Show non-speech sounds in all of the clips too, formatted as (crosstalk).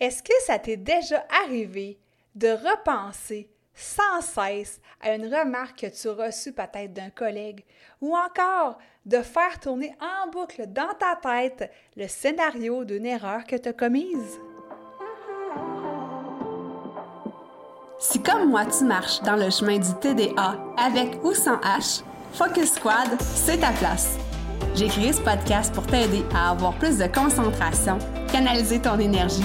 Est-ce que ça t'est déjà arrivé de repenser sans cesse à une remarque que tu as reçue peut-être d'un collègue ou encore de faire tourner en boucle dans ta tête le scénario d'une erreur que tu as commise? Si comme moi tu marches dans le chemin du TDA avec ou sans H, Focus Squad, c'est ta place. J'ai créé ce podcast pour t'aider à avoir plus de concentration, canaliser ton énergie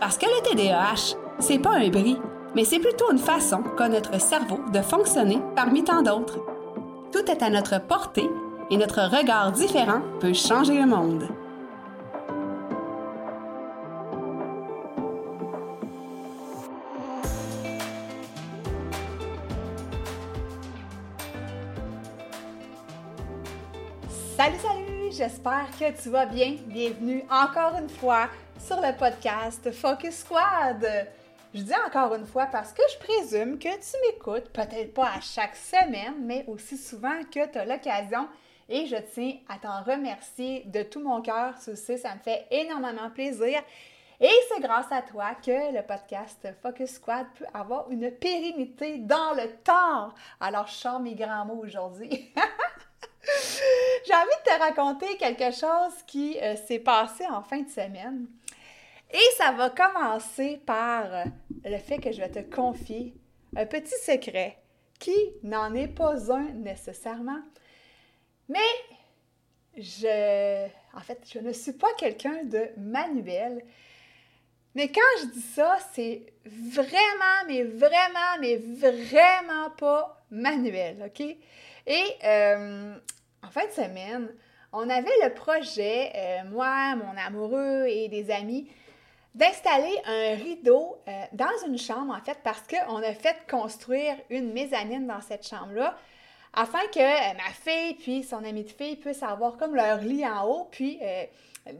Parce que le TDAH, c'est pas un bris, mais c'est plutôt une façon qu'a notre cerveau de fonctionner parmi tant d'autres. Tout est à notre portée et notre regard différent peut changer le monde. Salut, salut! J'espère que tu vas bien. Bienvenue encore une fois sur le podcast Focus Squad. Je dis encore une fois parce que je présume que tu m'écoutes, peut-être pas à chaque semaine, mais aussi souvent que tu as l'occasion. Et je tiens à t'en remercier de tout mon cœur. Tu sais, ça me fait énormément plaisir. Et c'est grâce à toi que le podcast Focus Squad peut avoir une pérennité dans le temps. Alors, je sors mes grands mots aujourd'hui. (laughs) J'ai envie de te raconter quelque chose qui euh, s'est passé en fin de semaine. Et ça va commencer par le fait que je vais te confier un petit secret qui n'en est pas un nécessairement. Mais je, en fait, je ne suis pas quelqu'un de manuel. Mais quand je dis ça, c'est vraiment, mais vraiment, mais vraiment pas manuel, OK? Et euh, en fin de semaine, on avait le projet, euh, moi, mon amoureux et des amis, d'installer un rideau euh, dans une chambre, en fait, parce qu'on a fait construire une mezzanine dans cette chambre-là, afin que euh, ma fille puis son amie de fille puissent avoir comme leur lit en haut, puis euh,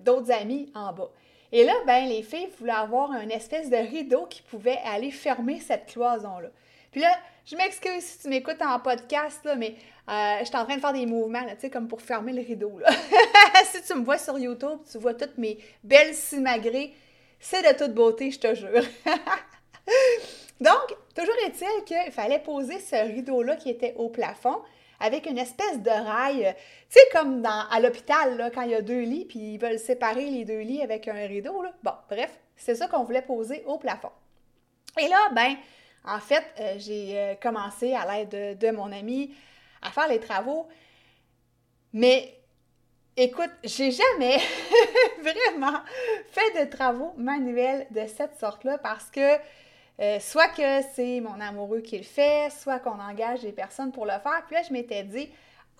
d'autres amis en bas. Et là, ben, les filles voulaient avoir un espèce de rideau qui pouvait aller fermer cette cloison-là. Puis là, je m'excuse si tu m'écoutes en podcast, là, mais je suis en train de faire des mouvements, tu sais, comme pour fermer le rideau. Là. (laughs) si tu me vois sur YouTube, tu vois toutes mes belles simagrées c'est de toute beauté, je te jure. (laughs) Donc, toujours est-il qu'il fallait poser ce rideau-là qui était au plafond avec une espèce de rail, tu sais, comme dans, à l'hôpital, quand il y a deux lits, puis ils veulent séparer les deux lits avec un rideau. Bon, bref, c'est ça qu'on voulait poser au plafond. Et là, ben, en fait, euh, j'ai euh, commencé à l'aide de, de, mon ami à faire les travaux, mais Écoute, j'ai jamais (laughs) vraiment fait de travaux manuels de cette sorte-là parce que euh, soit que c'est mon amoureux qui le fait, soit qu'on engage des personnes pour le faire. Puis là, je m'étais dit,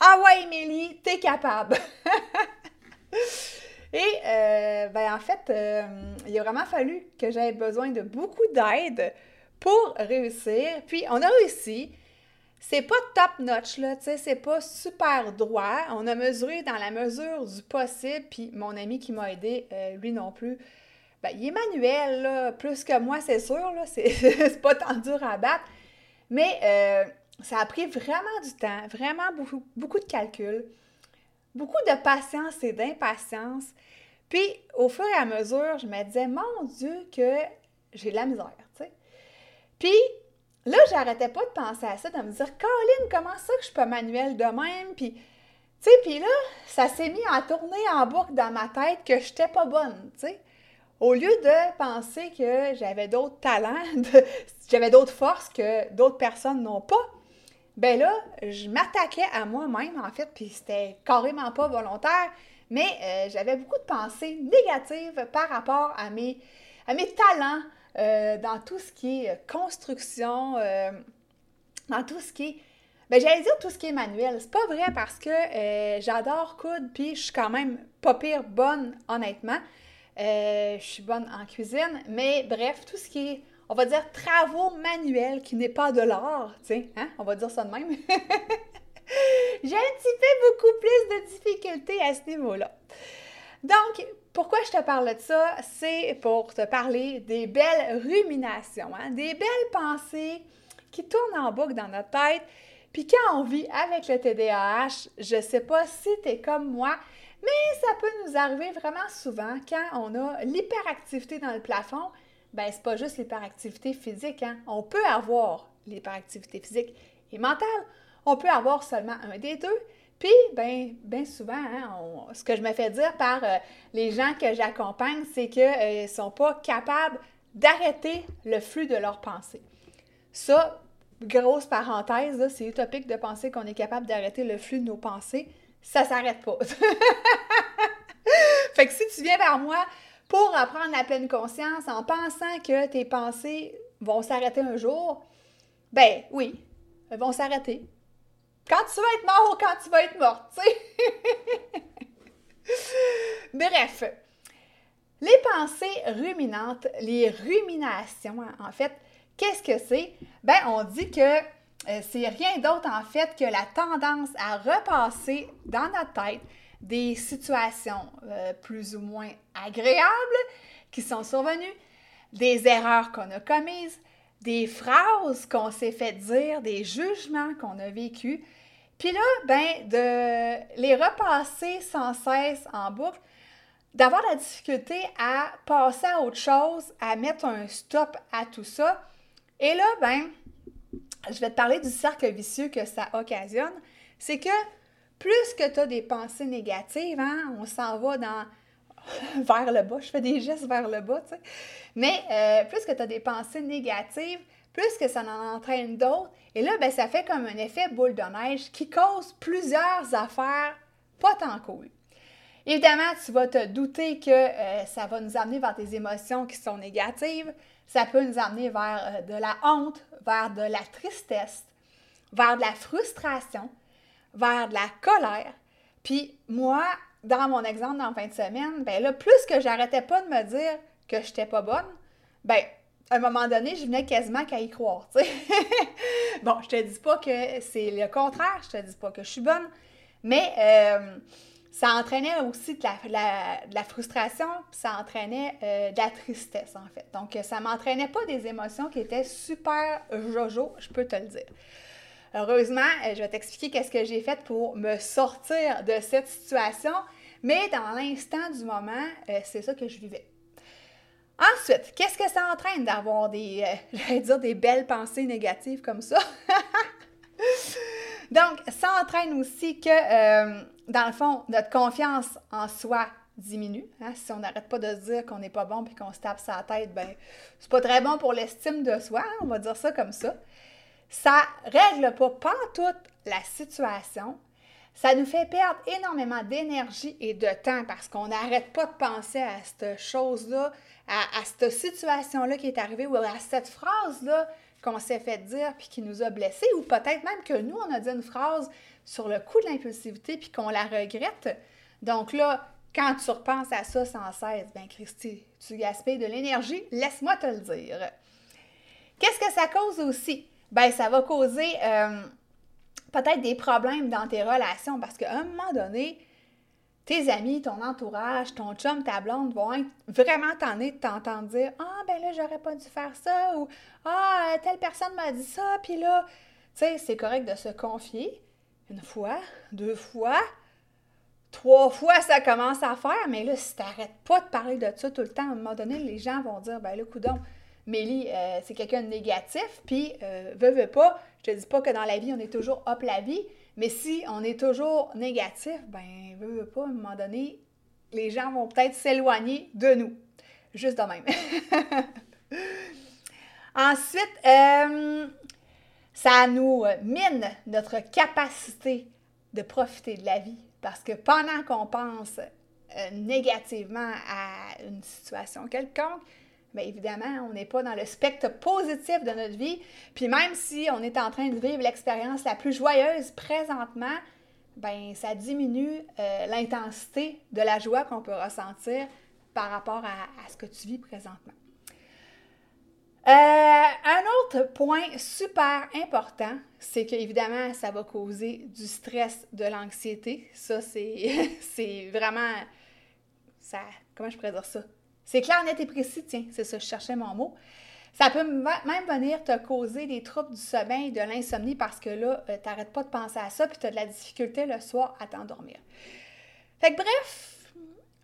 ah ouais, Émilie, t'es capable. (laughs) Et euh, ben en fait, euh, il a vraiment fallu que j'aie besoin de beaucoup d'aide pour réussir. Puis on a réussi c'est pas top notch, là, tu sais, c'est pas super droit. On a mesuré dans la mesure du possible, puis mon ami qui m'a aidé, euh, lui non plus, ben, il est manuel, là, plus que moi, c'est sûr, là, c'est (laughs) pas tant dur à battre. Mais euh, ça a pris vraiment du temps, vraiment beaucoup, beaucoup de calculs, beaucoup de patience et d'impatience. Puis, au fur et à mesure, je me disais, mon Dieu, que j'ai de la misère, tu sais. Puis, Là, j'arrêtais pas de penser à ça, de me dire, Colin, comment ça que je suis pas manuel de même? Puis, tu sais, puis là, ça s'est mis à tourner en boucle dans ma tête que je n'étais pas bonne, tu. Au lieu de penser que j'avais d'autres talents, (laughs) j'avais d'autres forces que d'autres personnes n'ont pas, ben là, je m'attaquais à moi-même, en fait, puis c'était carrément pas volontaire, mais euh, j'avais beaucoup de pensées négatives par rapport à mes talents, euh, dans tout ce qui est euh, construction, euh, dans tout ce qui est. Ben, j'allais dire tout ce qui est manuel. C'est pas vrai parce que j'adore coudre, puis je suis quand même pas pire bonne, honnêtement. je suis bonne en cuisine, mais bref, tout ce qui est, on va dire, travaux manuels qui n'est pas de l'art, tu sais, hein? on va dire ça de même. (laughs) J'ai un petit peu beaucoup plus de difficultés à ce niveau-là. Donc, pourquoi je te parle de ça? C'est pour te parler des belles ruminations, hein? des belles pensées qui tournent en boucle dans notre tête. Puis quand on vit avec le TDAH, je ne sais pas si tu es comme moi, mais ça peut nous arriver vraiment souvent quand on a l'hyperactivité dans le plafond. Ben, c'est pas juste l'hyperactivité physique, hein? On peut avoir l'hyperactivité physique et mentale. On peut avoir seulement un des deux. Puis, bien ben souvent, hein, ce que je me fais dire par euh, les gens que j'accompagne, c'est qu'ils euh, ne sont pas capables d'arrêter le flux de leurs pensées. Ça, grosse parenthèse, c'est utopique de penser qu'on est capable d'arrêter le flux de nos pensées. Ça s'arrête pas. (laughs) fait que si tu viens vers moi pour apprendre la pleine conscience en pensant que tes pensées vont s'arrêter un jour, ben oui, elles vont s'arrêter quand tu vas être mort ou quand tu vas être morte, tu sais. (laughs) Bref, les pensées ruminantes, les ruminations, en fait, qu'est-ce que c'est? Ben, on dit que euh, c'est rien d'autre, en fait, que la tendance à repasser dans notre tête des situations euh, plus ou moins agréables qui sont survenues, des erreurs qu'on a commises, des phrases qu'on s'est fait dire, des jugements qu'on a vécus, puis là, ben, de les repasser sans cesse en boucle, d'avoir la difficulté à passer à autre chose, à mettre un stop à tout ça. Et là, ben, je vais te parler du cercle vicieux que ça occasionne. C'est que plus que tu as des pensées négatives, hein, on s'en va dans (laughs) vers le bas, je fais des gestes vers le bas, tu sais. Mais euh, plus que tu as des pensées négatives, plus que ça en entraîne d'autres. Et là, ben, ça fait comme un effet boule de neige qui cause plusieurs affaires pas tant cool. Évidemment, tu vas te douter que euh, ça va nous amener vers des émotions qui sont négatives. Ça peut nous amener vers euh, de la honte, vers de la tristesse, vers de la frustration, vers de la colère. Puis moi, dans mon exemple dans fin de semaine, ben là, plus que j'arrêtais pas de me dire que je n'étais pas bonne, ben à un moment donné, je venais quasiment qu'à y croire, (laughs) bon, je te dis pas que c'est le contraire, je te dis pas que je suis bonne, mais euh, ça entraînait aussi de la, frustration, ça entraînait euh, de la tristesse, en fait. Donc, ça m'entraînait pas des émotions qui étaient super jojo, je peux te le dire. Heureusement, euh, je vais t'expliquer qu'est-ce que j'ai fait pour me sortir de cette situation, mais dans l'instant du moment, c'est ça que je vivais. Ensuite, qu'est-ce que ça entraîne d'avoir des, euh, (laughs) dire, des belles pensées négatives comme ça? (laughs) Donc, ça entraîne aussi que, euh, dans le fond, notre confiance en soi diminue. Hein. Si on n'arrête pas de se dire qu'on n'est pas bon puis qu'on se tape sa tête, ben c'est pas très bon pour l'estime de soi, hein, on va dire ça comme ça. Ça règle pas, pas toute la situation, ça nous fait perdre énormément d'énergie et de temps parce qu'on n'arrête pas de penser à cette chose-là, à, cette situation-là qui est arrivée ou à cette phrase-là qu'on s'est fait dire puis qui nous a blessés ou peut-être même que nous, on a dit une phrase sur le coup de l'impulsivité puis qu'on la regrette. Donc là, quand tu repenses à ça sans cesse, ben Christy, tu gaspilles de l'énergie, laisse-moi te le dire. Qu'est-ce que ça cause aussi? Ben ça va causer euh, peut-être des problèmes dans tes relations parce qu'à un moment donné, tes amis, ton entourage, ton chum, ta blonde vont être vraiment tannés de t'entendre dire Ah, ben là, j'aurais pas dû faire ça ou Ah, telle personne m'a dit ça, puis là, tu sais, c'est correct de se confier une fois, deux fois, trois fois, ça commence à faire, mais là, si t'arrêtes pas de parler de ça tout le temps, à un moment donné, les gens vont dire Ben là, coudon, Mélie, euh, c'est quelqu'un de négatif, puis euh, veut, pas, je te dis pas que dans la vie, on est toujours hop la vie, mais si on est toujours négatif, ben, veut, pas, à un moment donné, les gens vont peut-être s'éloigner de nous. Juste de même. (laughs) Ensuite, euh, ça nous mine notre capacité de profiter de la vie. Parce que pendant qu'on pense négativement à une situation quelconque, Bien évidemment, on n'est pas dans le spectre positif de notre vie. Puis même si on est en train de vivre l'expérience la plus joyeuse présentement, ben ça diminue euh, l'intensité de la joie qu'on peut ressentir par rapport à, ce que tu vis présentement. Euh, un autre point super important, c'est qu'évidemment, ça va causer du stress, de l'anxiété. Ça, c'est (laughs) vraiment. Ça, comment je pourrais dire ça? C'est clair, net et précis, tiens, c'est ça, je cherchais mon mot. Ça peut même venir te causer des troubles du sommeil, de l'insomnie, parce que là, euh, tu n'arrêtes pas de penser à ça, puis tu as de la difficulté le soir à t'endormir. Fait bref,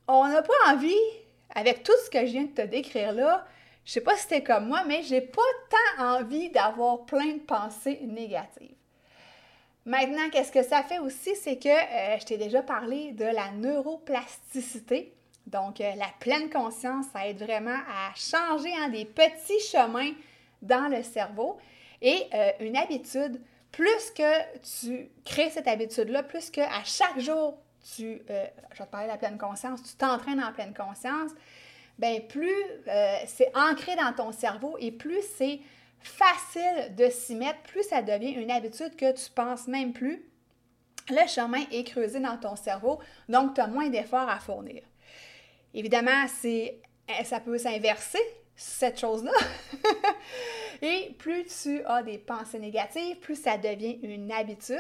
on n'a pas envie, avec tout ce que je viens de te décrire là, je sais pas si c'était comme moi, mais j'ai pas tant envie d'avoir plein de pensées négatives. Maintenant, qu'est-ce que ça fait aussi, c'est que euh, je t'ai déjà parlé de la neuroplasticité. Donc, euh, la pleine conscience, ça aide vraiment à changer en des petits chemins dans le cerveau. Et euh, une habitude, plus que tu crées cette habitude-là, plus que à chaque jour, tu, euh, je te parler de la pleine conscience, tu t'entraînes en pleine conscience, bien plus c'est ancré dans ton cerveau et plus c'est facile de s'y mettre, plus ça devient une habitude que tu penses même plus. Le chemin est creusé dans ton cerveau, donc tu as moins d'efforts à fournir. Évidemment, c'est, eh, ça peut s'inverser, cette chose-là. (laughs) et plus tu as des pensées négatives, plus ça devient une habitude,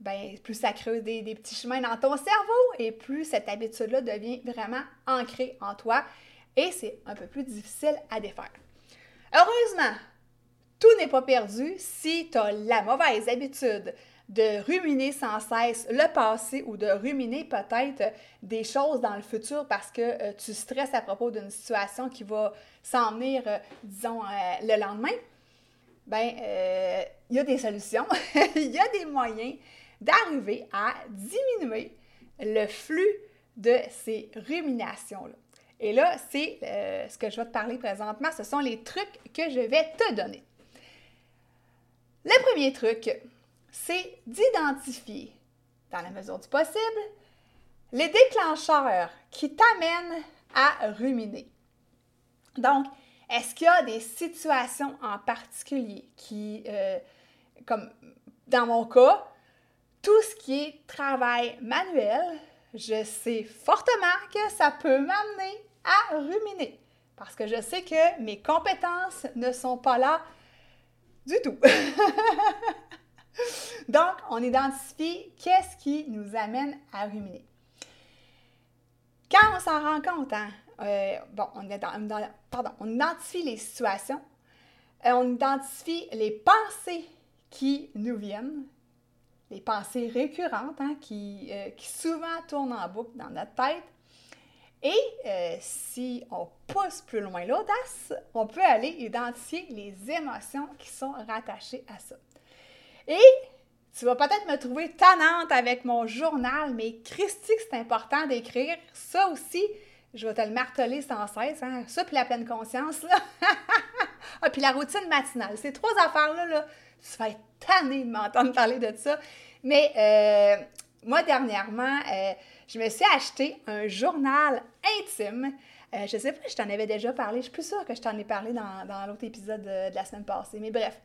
ben, plus ça creuse des, des petits chemins dans ton cerveau et plus cette habitude-là devient vraiment ancrée en toi et c'est un peu plus difficile à défaire. Heureusement, tout n'est pas perdu si tu as la mauvaise habitude de ruminer sans cesse le passé ou de ruminer peut-être des choses dans le futur parce que euh, tu stresses à propos d'une situation qui va s'en venir, euh, disons, euh, le lendemain, ben, il y a des solutions, (laughs) il y a des moyens d'arriver à diminuer le flux de ces ruminations-là. Et là, c'est ce que je vais te parler présentement, ce sont les trucs que je vais te donner. Le premier truc, c'est d'identifier, dans la mesure du possible, les déclencheurs qui t'amènent à ruminer. Donc, est-ce qu'il y a des situations en particulier qui, euh, comme dans mon cas, tout ce qui est travail manuel, je sais fortement que ça peut m'amener à ruminer parce que je sais que mes compétences ne sont pas là du tout. (laughs) Donc, on identifie qu'est-ce qui nous amène à ruminer. Quand on s'en rend compte, hein, euh, bon, on, identifie les situations, euh, on identifie les pensées qui nous viennent, les pensées récurrentes hein, euh, qui, souvent tournent en boucle dans notre tête. Et si on pousse plus loin l'audace, on peut aller identifier les émotions qui sont rattachées à ça. Et tu vas peut-être me trouver tannante avec mon journal, mais Christy, c'est important d'écrire. Ça aussi, je vais te le marteler sans cesse. Hein? Ça, puis la pleine conscience, là. (laughs) ah, puis la routine matinale. Ces trois affaires-là, là, tu vas être tanné de m'entendre parler de ça. Mais euh, moi, dernièrement, euh, je me suis acheté un journal intime. Euh, je sais pas je t'en avais déjà parlé. Je suis plus sûre que je t'en ai parlé dans, l'autre épisode de la semaine passée. Mais bref,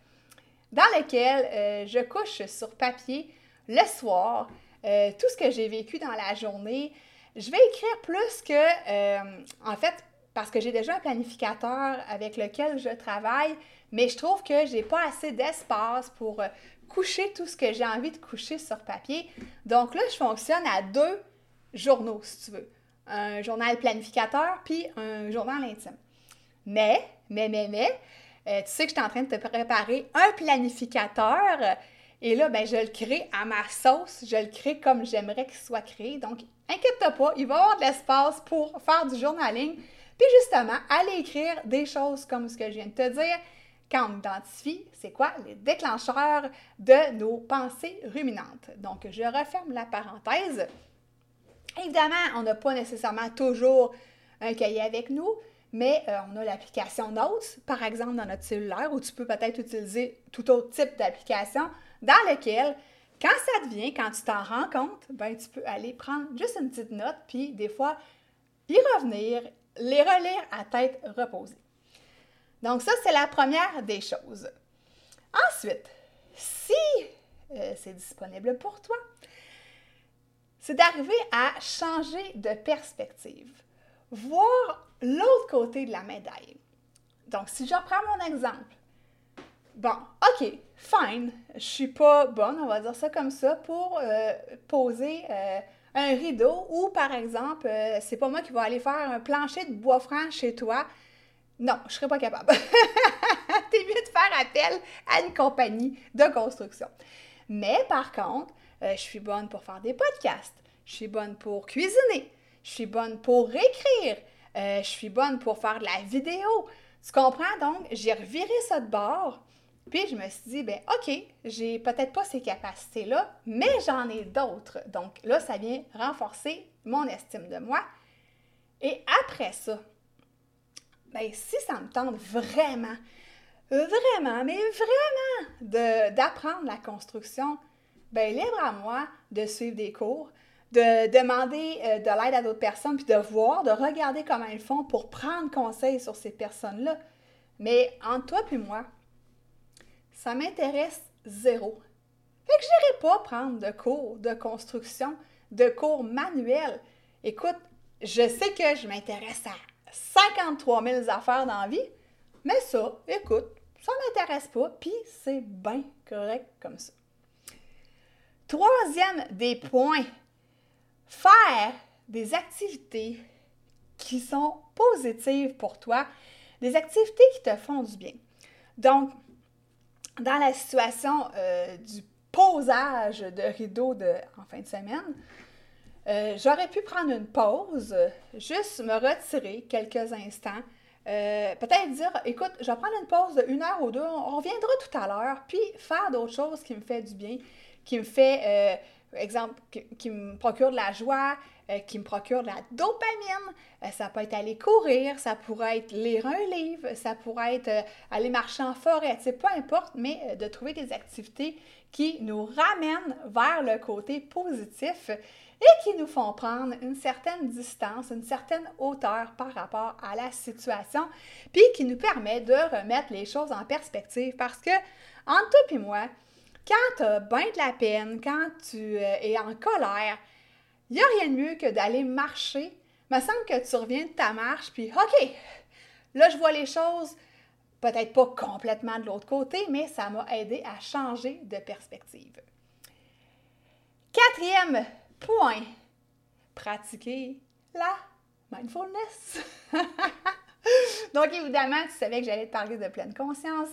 dans lequel euh, je couche sur papier le soir euh, tout ce que j'ai vécu dans la journée. Je vais écrire plus que, euh, en fait, parce que j'ai déjà un planificateur avec lequel je travaille, mais je trouve que j'ai pas assez d'espace pour coucher tout ce que j'ai envie de coucher sur papier. Donc là, je fonctionne à deux journaux, si tu veux. Un journal planificateur puis un journal intime. Mais, mais, mais, mais, euh, tu sais que je suis en train de te préparer un planificateur. Et là, ben, je le crée à ma sauce, je le crée comme j'aimerais qu'il soit créé. Donc, inquiète-toi pas, il va y avoir de l'espace pour faire du journaling. Puis justement, aller écrire des choses comme ce que je viens de te dire quand on identifie, c'est quoi les déclencheurs de nos pensées ruminantes? Donc, je referme la parenthèse. Évidemment, on n'a pas nécessairement toujours un cahier avec nous, mais euh, on a l'application Notes, par exemple, dans notre cellulaire, où tu peux peut-être utiliser tout autre type d'application dans lequel, quand ça te vient, quand tu t'en rends compte, ben, tu peux aller prendre juste une petite note, puis des fois, y revenir, les relire à tête reposée. Donc ça, c'est la première des choses. Ensuite, si euh, c'est disponible pour toi, c'est d'arriver à changer de perspective voir l'autre côté de la médaille. Donc, si je reprends mon exemple, bon, OK, fine, je suis pas bonne, on va dire ça comme ça, pour euh, poser euh, un rideau ou, par exemple, euh, c'est pas moi qui vais aller faire un plancher de bois franc chez toi. Non, je serais pas capable. (laughs) T'es mieux de faire appel à une compagnie de construction. Mais par contre, je suis bonne pour faire des podcasts. Je suis bonne pour cuisiner. Je suis bonne pour écrire. je suis bonne pour faire de la vidéo. Tu comprends? Donc, j'ai reviré ça de bord puis je me suis dit, ben OK, j'ai peut-être pas ces capacités-là, mais j'en ai d'autres. Donc là, ça vient renforcer mon estime de moi. Et après ça, ben si ça me tente vraiment, vraiment, mais vraiment d'apprendre la construction, ben libre à moi de suivre des cours, de demander euh, de l'aide à d'autres personnes, puis de voir, de regarder comment ils font pour prendre conseil sur ces personnes-là. Mais entre toi et moi, ça m'intéresse zéro. Fait que je n'irai pas prendre de cours de construction, de cours manuels. Écoute, je sais que je m'intéresse à 53 000 affaires dans la vie, mais ça, écoute, ça ne m'intéresse pas, puis c'est bien correct comme ça. Troisième des points, faire des activités qui sont positives pour toi, des activités qui te font du bien. Donc, dans la situation euh, du posage de rideaux de, en fin de semaine, euh, j'aurais pu prendre une pause, juste me retirer quelques instants, euh, peut-être dire, écoute, je vais prendre une pause de une heure ou deux, on reviendra tout à l'heure, puis faire d'autres choses qui me fait du bien, qui me fait, exemple, qui me procure de la joie, euh, qui me procure de la dopamine. Euh, ça peut être aller courir, ça pourrait être lire un livre, ça pourrait être euh, aller marcher en forêt, c'est peu importe, mais de trouver des activités qui nous ramènent vers le côté positif et qui nous font prendre une certaine distance, une certaine hauteur par rapport à la situation, puis qui nous permet de remettre les choses en perspective parce que, entre toi et moi, quand tu as bien de la peine, quand tu es en colère, il n'y a rien de mieux que d'aller marcher. Il me semble que tu reviens de ta marche, puis OK, là, je vois les choses peut-être pas complètement de l'autre côté, mais ça m'a aidé à changer de perspective. Quatrième point, pratiquer la mindfulness. (laughs) Donc, évidemment, tu savais que j'allais te parler de pleine conscience,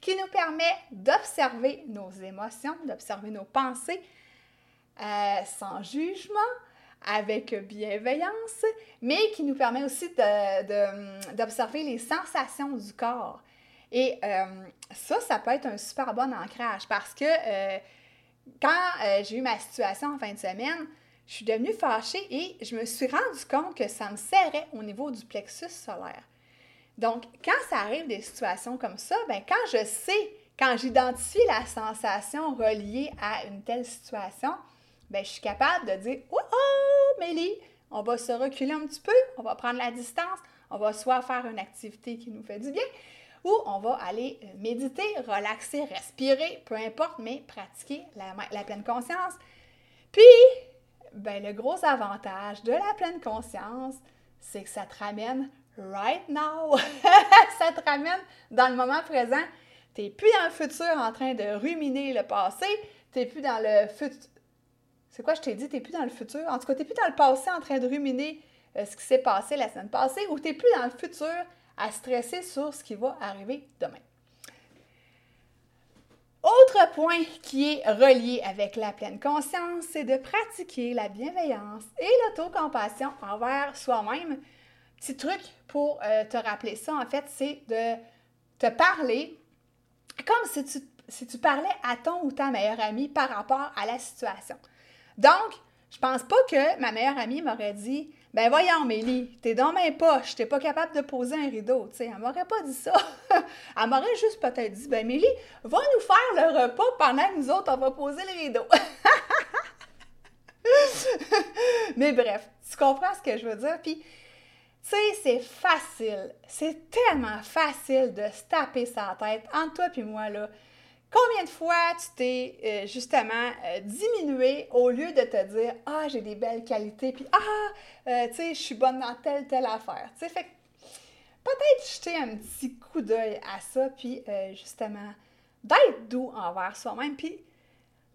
qui nous permet d'observer nos émotions, d'observer nos pensées, euh, sans jugement, avec bienveillance, mais qui nous permet aussi d'observer les sensations du corps. Et euh, ça, ça peut être un super bon ancrage parce que euh, quand j'ai eu ma situation en fin de semaine, je suis devenue fâchée et je me suis rendu compte que ça me serrait au niveau du plexus solaire. Donc, quand ça arrive des situations comme ça, ben, quand je sais, quand j'identifie la sensation reliée à une telle situation, ben, je suis capable de dire Oh, oh, Mélie, on va se reculer un petit peu, on va prendre la distance, on va soit faire une activité qui nous fait du bien, ou on va aller euh, méditer, relaxer, respirer, peu importe, mais pratiquer la, pleine conscience. Puis, ben, le gros avantage de la pleine conscience, c'est que ça te ramène right now. (laughs) ça te ramène dans le moment présent. Tu n'es plus dans le futur en train de ruminer le passé. Tu n'es plus dans le futur c'est quoi, je t'ai dit, tu n'es plus dans le futur? En tout cas, tu n'es plus dans le passé en train de ruminer euh, ce qui s'est passé la semaine passée ou tu n'es plus dans le futur à stresser sur ce qui va arriver demain. Autre point qui est relié avec la pleine conscience, c'est de pratiquer la bienveillance et l'autocompassion envers soi-même. Petit truc pour euh, te rappeler ça, en fait, c'est de te parler comme si tu, si tu parlais à ton ou ta meilleure amie par rapport à la situation. Donc, je pense pas que ma meilleure amie m'aurait dit Ben voyons, Mélie, t'es dans mes poches, t'es pas capable de poser un rideau. Sais, elle m'aurait pas dit ça. (laughs) elle m'aurait juste peut-être dit Ben Mélie, va nous faire le repas pendant que nous autres, on va poser le rideau. (laughs) Mais bref, tu comprends ce que je veux dire? Puis, tu sais, c'est facile, c'est tellement facile de se taper sa tête entre toi et moi, là Combien de fois tu t'es euh, justement euh, diminué au lieu de te dire Ah, j'ai des belles qualités, puis Ah, euh, tu sais, je suis bonne dans telle, telle affaire. Tu sais, fait peut-être jeter un petit coup d'œil à ça, puis justement, d'être doux envers soi-même. Puis, tu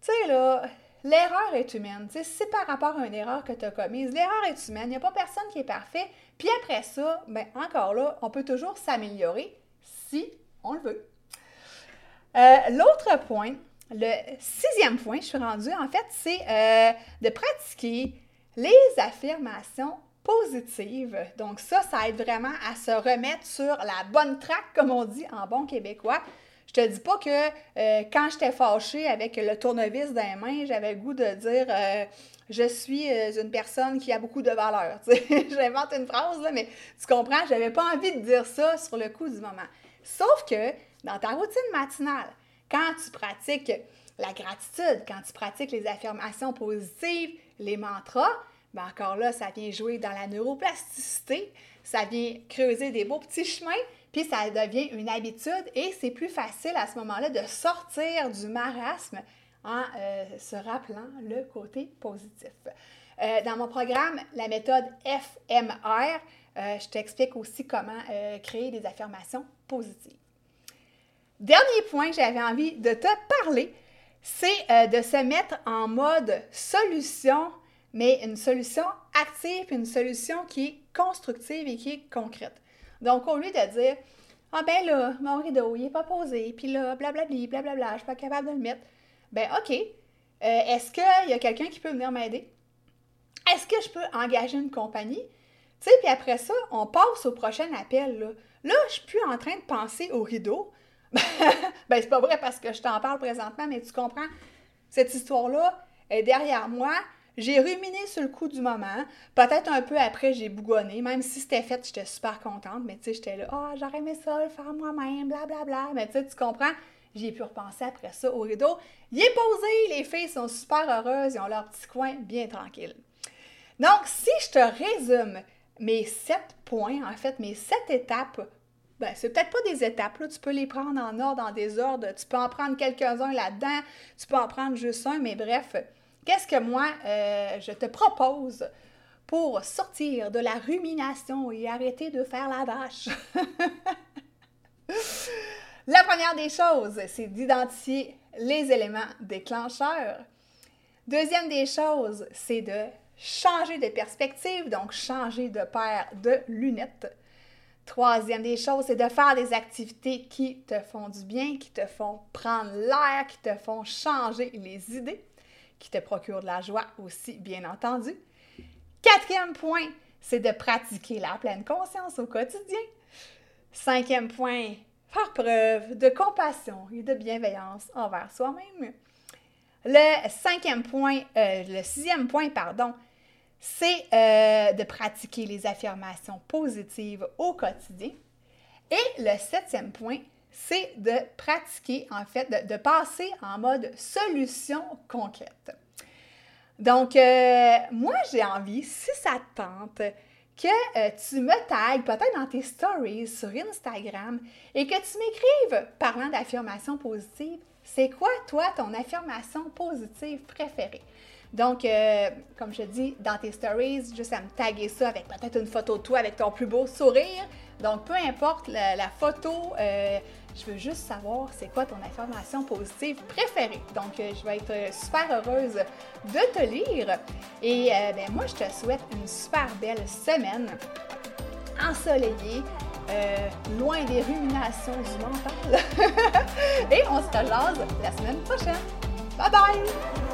sais, là, l'erreur est humaine. Tu sais, c'est par rapport à une erreur que tu as commise. L'erreur est humaine. Il n'y a pas personne qui est parfait. Puis après ça, ben encore là, on peut toujours s'améliorer si on le veut. Euh, l'autre point, le sixième point, je suis rendue, en fait, c'est euh, de pratiquer les affirmations positives. Donc ça, ça aide vraiment à se remettre sur la bonne traque, comme on dit en bon québécois. Je te dis pas que euh, quand j'étais fâchée avec le tournevis dans les mains, j'avais le goût de dire je suis une personne qui a beaucoup de valeur. (laughs) J'invente une phrase, mais tu comprends, j'avais pas envie de dire ça sur le coup du moment. Sauf que dans ta routine matinale, quand tu pratiques la gratitude, quand tu pratiques les affirmations positives, les mantras, ben encore là, ça vient jouer dans la neuroplasticité, ça vient creuser des beaux petits chemins, puis ça devient une habitude et c'est plus facile à ce moment-là de sortir du marasme en euh, se rappelant le côté positif. Euh, dans mon programme, la méthode FMR, euh, je t'explique aussi comment créer des affirmations positives. Dernier point que j'avais envie de te parler, c'est euh, de se mettre en mode solution, mais une solution active, une solution qui est constructive et qui est concrète. Donc, au lieu de dire Ah ben là, mon rideau, il n'est pas posé, puis là, blablabli, blablabla, je ne suis pas capable de le mettre. Ben, OK. Euh, est-ce qu'il y a quelqu'un qui peut venir m'aider? Est-ce que je peux engager une compagnie? Puis après ça, on passe au prochain appel. Là, là je suis plus en train de penser au rideau. (laughs) ben, c'est pas vrai parce que je t'en parle présentement, mais tu comprends, cette histoire-là est derrière moi. J'ai ruminé sur le coup du moment. Peut-être un peu après, j'ai bougonné. Même si c'était fait, j'étais super contente. Mais tu sais, j'étais là, ah, j'aurais aimé ça, le faire moi-même, blablabla. Mais tu sais, tu comprends? J'ai pu repenser après ça au rideau. Il est posé, les filles sont super heureuses, ils ont leur petit coin bien tranquille. Donc, si je te résume mes sept points, en fait, mes sept étapes ben, c'est peut-être pas des étapes, là. tu peux les prendre en ordre, en désordre, tu peux en prendre quelques-uns là-dedans, tu peux en prendre juste un, mais bref, qu'est-ce que moi, euh, je te propose pour sortir de la rumination et arrêter de faire la vache? (laughs) la première des choses, c'est d'identifier les éléments déclencheurs. Deuxième des choses, c'est de changer de perspective, donc changer de paire de lunettes. Troisième des choses, c'est de faire des activités qui te font du bien, qui te font prendre l'air, qui te font changer les idées, qui te procurent de la joie aussi, bien entendu. Quatrième point, c'est de pratiquer la pleine conscience au quotidien. Cinquième point, faire preuve de compassion et de bienveillance envers soi-même. Le cinquième point, euh, le sixième point, pardon, c'est euh, de pratiquer les affirmations positives au quotidien. Et le septième point, c'est de pratiquer, en fait, de, passer en mode solution concrète. Donc, euh, moi, j'ai envie, si ça te tente, que euh, tu me tagues peut-être dans tes stories sur Instagram et que tu m'écrives parlant d'affirmations positives, c'est quoi, toi, ton affirmation positive préférée? Donc, euh, comme je dis, dans tes stories, juste à me taguer ça avec peut-être une photo de toi avec ton plus beau sourire. Donc, peu importe la, photo, euh, je veux juste savoir c'est quoi ton information positive préférée. Donc, euh, je vais être super heureuse de te lire. Et ben, moi, je te souhaite une super belle semaine ensoleillée. loin des ruminations du mental. (laughs) Et on se rejase la semaine prochaine. Bye bye!